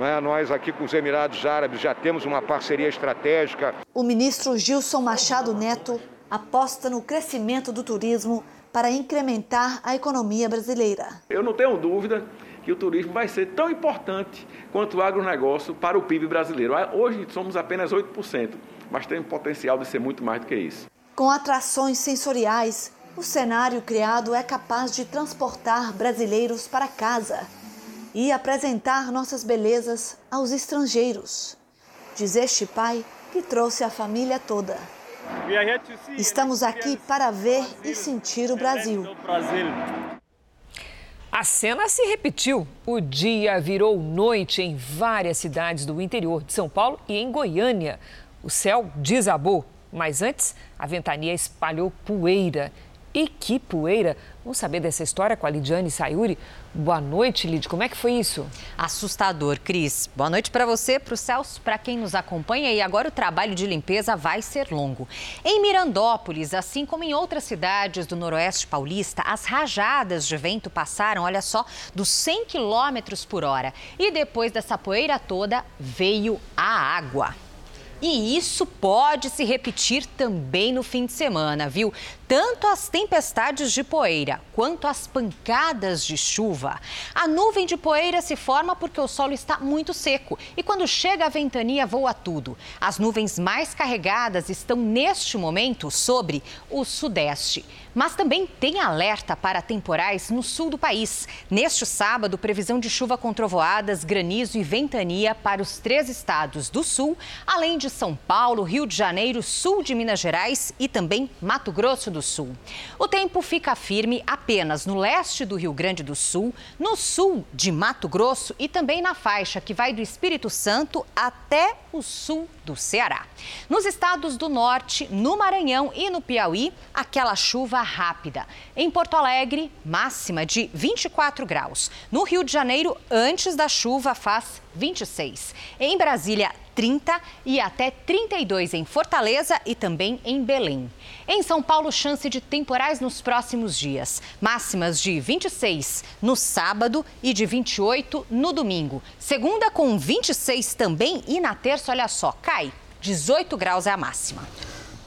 É? Nós aqui com os Emirados Árabes já temos uma parceria estratégica. O ministro Gilson Machado Neto aposta no crescimento do turismo para incrementar a economia brasileira. Eu não tenho dúvida que o turismo vai ser tão importante quanto o agronegócio para o PIB brasileiro. Hoje somos apenas 8%, mas tem potencial de ser muito mais do que isso. Com atrações sensoriais, o cenário criado é capaz de transportar brasileiros para casa e apresentar nossas belezas aos estrangeiros. Diz este pai que trouxe a família toda. Estamos aqui para ver e sentir o Brasil. A cena se repetiu. O dia virou noite em várias cidades do interior de São Paulo e em Goiânia. O céu desabou, mas antes a ventania espalhou poeira. E que poeira! Vamos saber dessa história com a Lidiane Sayuri. Boa noite, Lid. Como é que foi isso? Assustador, Cris. Boa noite para você, para o Celso, para quem nos acompanha. E agora o trabalho de limpeza vai ser longo. Em Mirandópolis, assim como em outras cidades do Noroeste Paulista, as rajadas de vento passaram, olha só, dos 100 quilômetros por hora. E depois dessa poeira toda, veio a água. E isso pode se repetir também no fim de semana, viu? Tanto as tempestades de poeira quanto as pancadas de chuva. A nuvem de poeira se forma porque o solo está muito seco e quando chega a ventania voa tudo. As nuvens mais carregadas estão neste momento sobre o sudeste. Mas também tem alerta para temporais no sul do país. Neste sábado, previsão de chuva com trovoadas, granizo e ventania para os três estados do sul, além de São Paulo, Rio de Janeiro, sul de Minas Gerais e também Mato Grosso do Sul. O tempo fica firme apenas no leste do Rio Grande do Sul, no sul de Mato Grosso e também na faixa que vai do Espírito Santo até o sul do Ceará. Nos estados do norte, no Maranhão e no Piauí, aquela chuva rápida. Em Porto Alegre, máxima de 24 graus. No Rio de Janeiro, antes da chuva, faz 26. Em Brasília, 30 e até 32 em Fortaleza e também em Belém. Em São Paulo, chance de temporais nos próximos dias. Máximas de 26 no sábado e de 28 no domingo. Segunda com 26 também e na terça, olha só, cai. 18 graus é a máxima.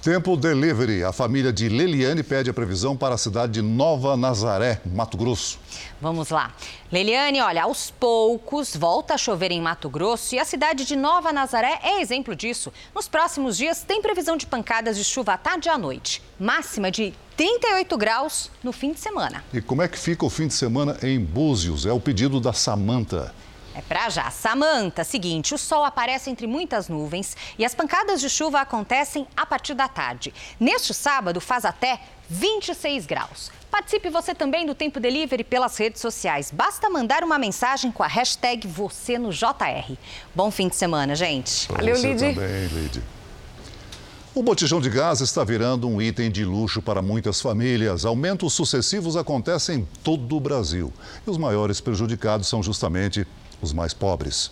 Tempo Delivery. A família de Leliane pede a previsão para a cidade de Nova Nazaré, Mato Grosso. Vamos lá. Leliane, olha, aos poucos volta a chover em Mato Grosso e a cidade de Nova Nazaré é exemplo disso. Nos próximos dias tem previsão de pancadas de chuva à tarde e à noite. Máxima de 38 graus no fim de semana. E como é que fica o fim de semana em Búzios? É o pedido da Samanta. É pra já. Samanta, seguinte, o sol aparece entre muitas nuvens e as pancadas de chuva acontecem a partir da tarde. Neste sábado faz até 26 graus. Participe você também do Tempo Delivery pelas redes sociais. Basta mandar uma mensagem com a hashtag você no JR. Bom fim de semana, gente. Pra Valeu, Lid. também, Lid. O botijão de gás está virando um item de luxo para muitas famílias. Aumentos sucessivos acontecem em todo o Brasil. E os maiores prejudicados são justamente os mais pobres.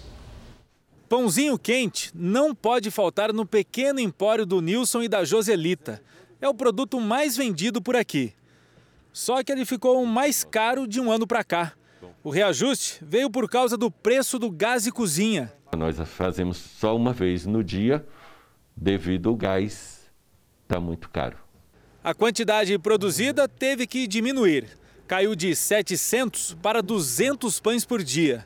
Pãozinho quente não pode faltar no pequeno empório do Nilson e da Joselita. É o produto mais vendido por aqui. Só que ele ficou mais caro de um ano para cá. O reajuste veio por causa do preço do gás e cozinha. Nós fazemos só uma vez no dia, devido ao gás está muito caro. A quantidade produzida teve que diminuir. Caiu de 700 para 200 pães por dia.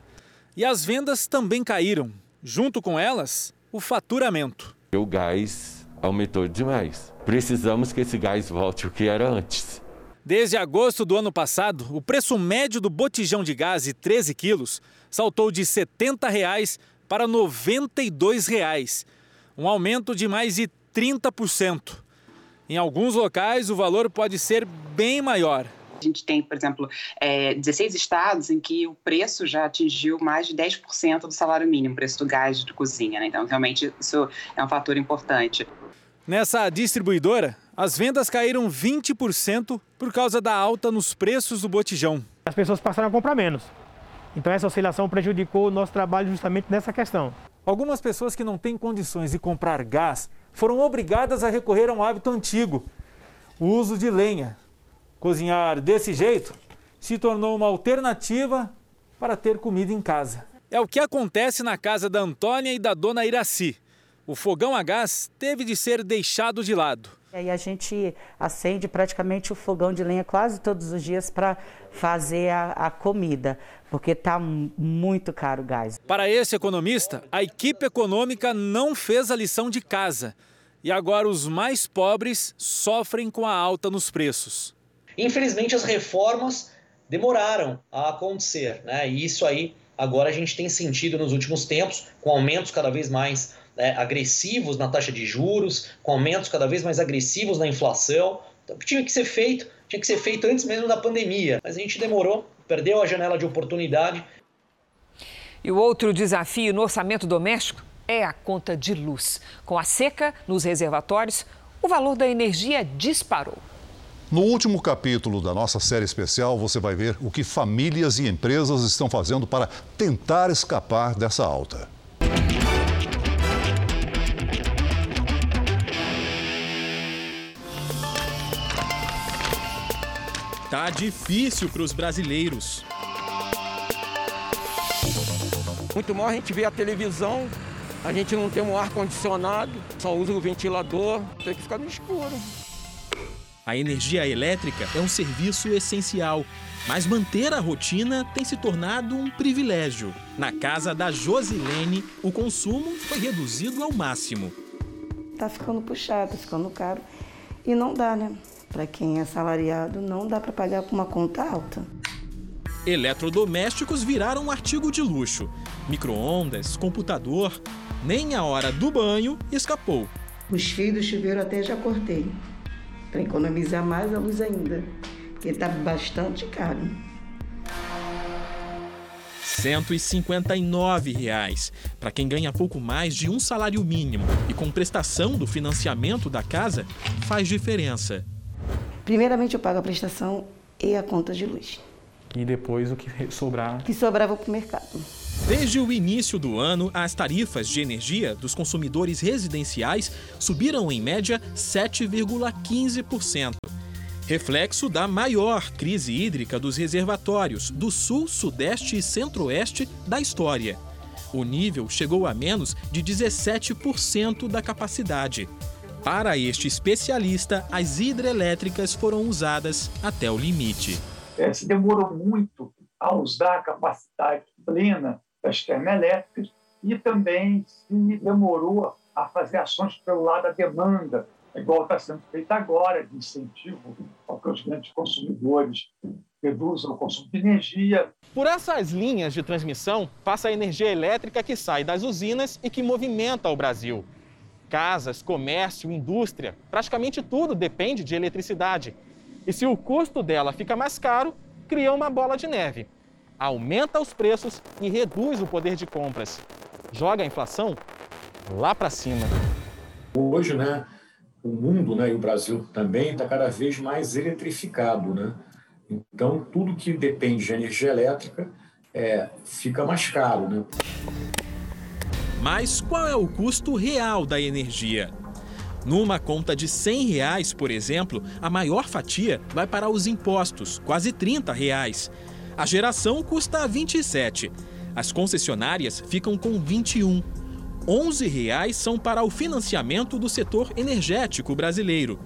E as vendas também caíram. Junto com elas, o faturamento. O gás aumentou demais. Precisamos que esse gás volte o que era antes. Desde agosto do ano passado, o preço médio do botijão de gás de 13 quilos saltou de 70 reais para 92 reais, um aumento de mais de 30%. Em alguns locais, o valor pode ser bem maior. A gente tem, por exemplo, é, 16 estados em que o preço já atingiu mais de 10% do salário mínimo, preço do gás de cozinha. Né? Então, realmente, isso é um fator importante. Nessa distribuidora, as vendas caíram 20% por causa da alta nos preços do botijão. As pessoas passaram a comprar menos. Então, essa oscilação prejudicou o nosso trabalho justamente nessa questão. Algumas pessoas que não têm condições de comprar gás foram obrigadas a recorrer a um hábito antigo, o uso de lenha, Cozinhar desse jeito se tornou uma alternativa para ter comida em casa. É o que acontece na casa da Antônia e da dona Iraci. O fogão a gás teve de ser deixado de lado. E aí a gente acende praticamente o fogão de lenha quase todos os dias para fazer a, a, comida, porque está muito caro o gás. Para esse economista, a equipe econômica não fez a lição de casa. E agora os mais pobres sofrem com a alta nos preços. Infelizmente, as reformas demoraram a acontecer, né? E isso aí agora a gente tem sentido nos últimos tempos, com aumentos cada vez mais né, agressivos na taxa de juros, com aumentos cada vez mais agressivos na inflação. Então, tinha que ser feito, tinha que ser feito antes mesmo da pandemia, mas a gente demorou, perdeu a janela de oportunidade. E o outro desafio no orçamento doméstico é a conta de luz. Com a seca nos reservatórios, o valor da energia disparou. No último capítulo da nossa série especial, você vai ver o que famílias e empresas estão fazendo para tentar escapar dessa alta. Tá difícil para os brasileiros. Muito mal a gente vê a televisão, a gente não tem um ar-condicionado, só usa o ventilador, tem que ficar no escuro. A energia elétrica é um serviço essencial, mas manter a rotina tem se tornado um privilégio. Na casa da Josilene, o consumo foi reduzido ao máximo. Tá ficando puxado, tá ficando caro e não dá, né? Para quem é assalariado, não dá para pagar com uma conta alta. Eletrodomésticos viraram um artigo de luxo. Micro-ondas, computador, nem a hora do banho escapou. Os fios do chuveiro até já cortei para economizar mais a luz ainda, porque está bastante caro. 159 reais para quem ganha pouco mais de um salário mínimo e com prestação do financiamento da casa faz diferença. Primeiramente eu pago a prestação e a conta de luz. E depois o que sobrar? O que sobrar vou para o mercado. Desde o início do ano, as tarifas de energia dos consumidores residenciais subiram em média 7,15%. Reflexo da maior crise hídrica dos reservatórios do Sul, Sudeste e Centro-Oeste da história. O nível chegou a menos de 17% da capacidade. Para este especialista, as hidrelétricas foram usadas até o limite. É, se demorou muito a usar a capacidade plena das termoelétricas e também se demorou a fazer ações pelo lado da demanda, igual está sendo feito agora, de incentivo ao que os grandes consumidores reduzam o consumo de energia. Por essas linhas de transmissão passa a energia elétrica que sai das usinas e que movimenta o Brasil. Casas, comércio, indústria, praticamente tudo depende de eletricidade. E se o custo dela fica mais caro, cria uma bola de neve. Aumenta os preços e reduz o poder de compras. Joga a inflação lá para cima. Hoje, né, o mundo né, e o Brasil também está cada vez mais eletrificado. Né? Então, tudo que depende de energia elétrica é, fica mais caro. Né? Mas qual é o custo real da energia? Numa conta de 100 reais, por exemplo, a maior fatia vai para os impostos, quase 30 reais. A geração custa 27. As concessionárias ficam com 21. 11 reais são para o financiamento do setor energético brasileiro.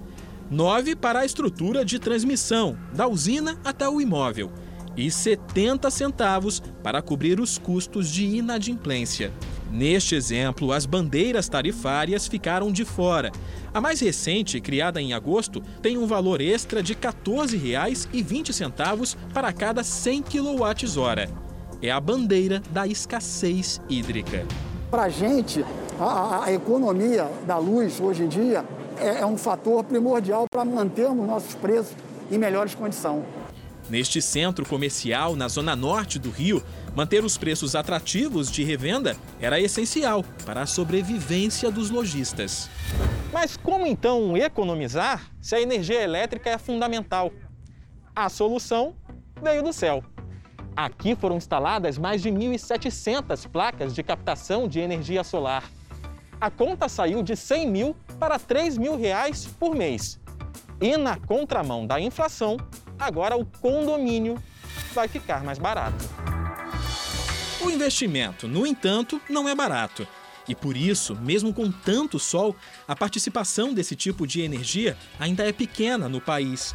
9 para a estrutura de transmissão, da usina até o imóvel. E 70 centavos para cobrir os custos de inadimplência. Neste exemplo, as bandeiras tarifárias ficaram de fora. A mais recente, criada em agosto, tem um valor extra de R$ 14,20 para cada 100 kWh. É a bandeira da escassez hídrica. Para a gente, a, economia da luz hoje em dia é, é um fator primordial para mantermos nossos preços em melhores condições. Neste centro comercial, na zona norte do Rio, manter os preços atrativos de revenda era essencial para a sobrevivência dos lojistas. Mas como então economizar se a energia elétrica é fundamental? A solução veio do céu. Aqui foram instaladas mais de 1.700 placas de captação de energia solar. A conta saiu de 100 mil para 3 mil reais por mês. E na contramão da inflação, agora o condomínio vai ficar mais barato. O investimento, no entanto, não é barato. E por isso, mesmo com tanto sol, a participação desse tipo de energia ainda é pequena no país.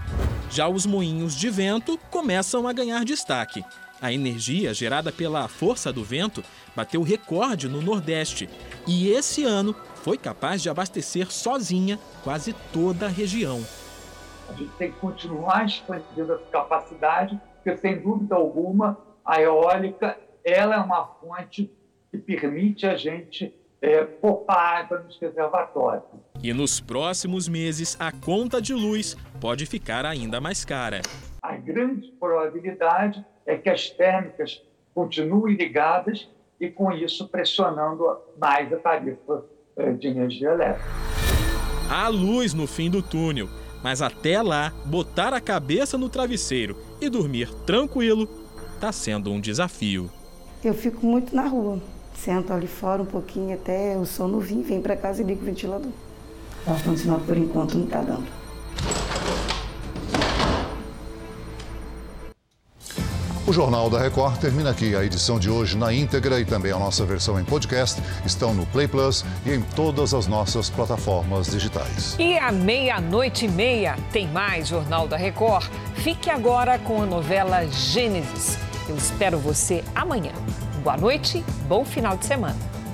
Já os moinhos de vento começam a ganhar destaque. A energia gerada pela força do vento bateu recorde no Nordeste e esse ano foi capaz de abastecer sozinha quase toda a região. A gente tem que continuar expandindo essa capacidade, porque sem dúvida alguma a eólica ela é uma fonte que permite a gente é, poupar água nos reservatórios. E nos próximos meses a conta de luz pode ficar ainda mais cara. A grande probabilidade é que as térmicas continuem ligadas e com isso pressionando mais a tarifa é, de energia elétrica. Há luz no fim do túnel mas até lá, botar a cabeça no travesseiro e dormir tranquilo está sendo um desafio. Eu fico muito na rua. Sento ali fora um pouquinho até o sono vir, vem para casa e ligo o ventilador. O ar-condicionado por enquanto não está dando. O Jornal da Record termina aqui. A edição de hoje na íntegra e também a nossa versão em podcast estão no Play Plus e em todas as nossas plataformas digitais. E à meia-noite e meia tem mais Jornal da Record. Fique agora com a novela Gênesis. Eu espero você amanhã. Boa noite, bom final de semana.